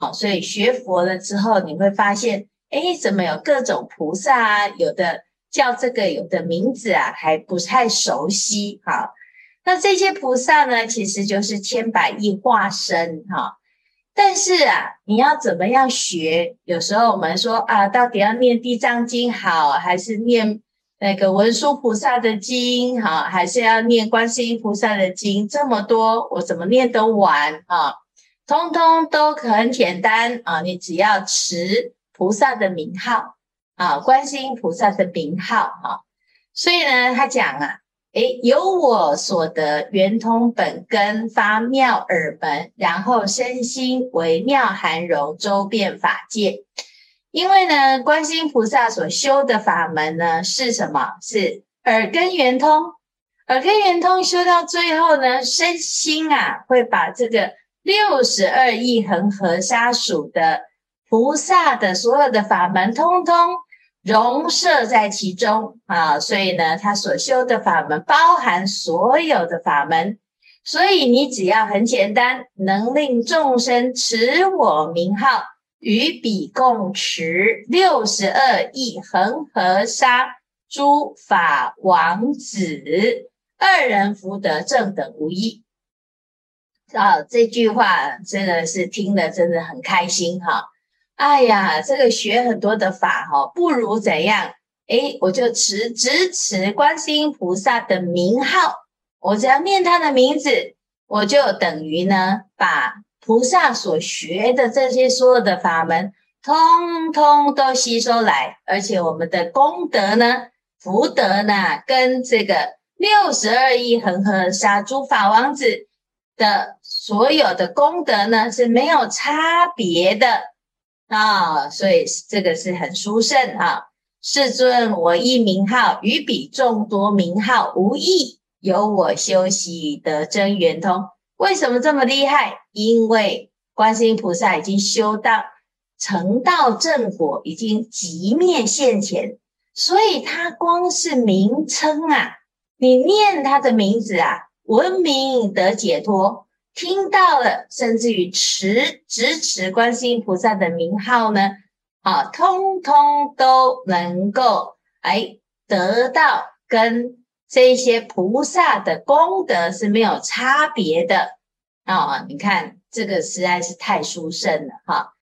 好，所以学佛了之后，你会发现，哎，怎么有各种菩萨啊？有的叫这个，有的名字啊，还不太熟悉。哈，那这些菩萨呢，其实就是千百亿化身。哈，但是啊，你要怎么样学？有时候我们说啊，到底要念地藏经好，还是念那个文殊菩萨的经好，还是要念观世音菩萨的经？这么多，我怎么念都完啊？通通都很简单啊！你只要持菩萨的名号啊，观世音菩萨的名号啊。所以呢，他讲啊，诶，由我所得圆通本根发妙耳门，然后身心为妙含容周遍法界。因为呢，观世音菩萨所修的法门呢，是什么？是耳根圆通。耳根圆通修到最后呢，身心啊会把这个。六十二亿恒河沙数的菩萨的所有的法门，通通融摄在其中啊！所以呢，他所修的法门包含所有的法门，所以你只要很简单，能令众生持我名号，与彼共持六十二亿恒河沙诸法王子，二人福德正等无异。啊，这句话真的是听了真的很开心哈！哎呀，这个学很多的法哈，不如怎样？诶，我就持只持观世音菩萨的名号，我只要念他的名字，我就等于呢，把菩萨所学的这些所有的法门，通通都吸收来，而且我们的功德呢、福德呢，跟这个六十二亿恒河沙诸法王子的。所有的功德呢，是没有差别的啊，所以这个是很殊胜啊。世尊，我一名号与彼众多名号无异，由我修习得真圆通。为什么这么厉害？因为观世音菩萨已经修到成道正果，已经极灭现前，所以他光是名称啊，你念他的名字啊，闻名得解脱。听到了，甚至于持、执持观世音菩萨的名号呢，啊，通通都能够哎得到跟这一些菩萨的功德是没有差别的啊！你看这个实在是太殊胜了哈。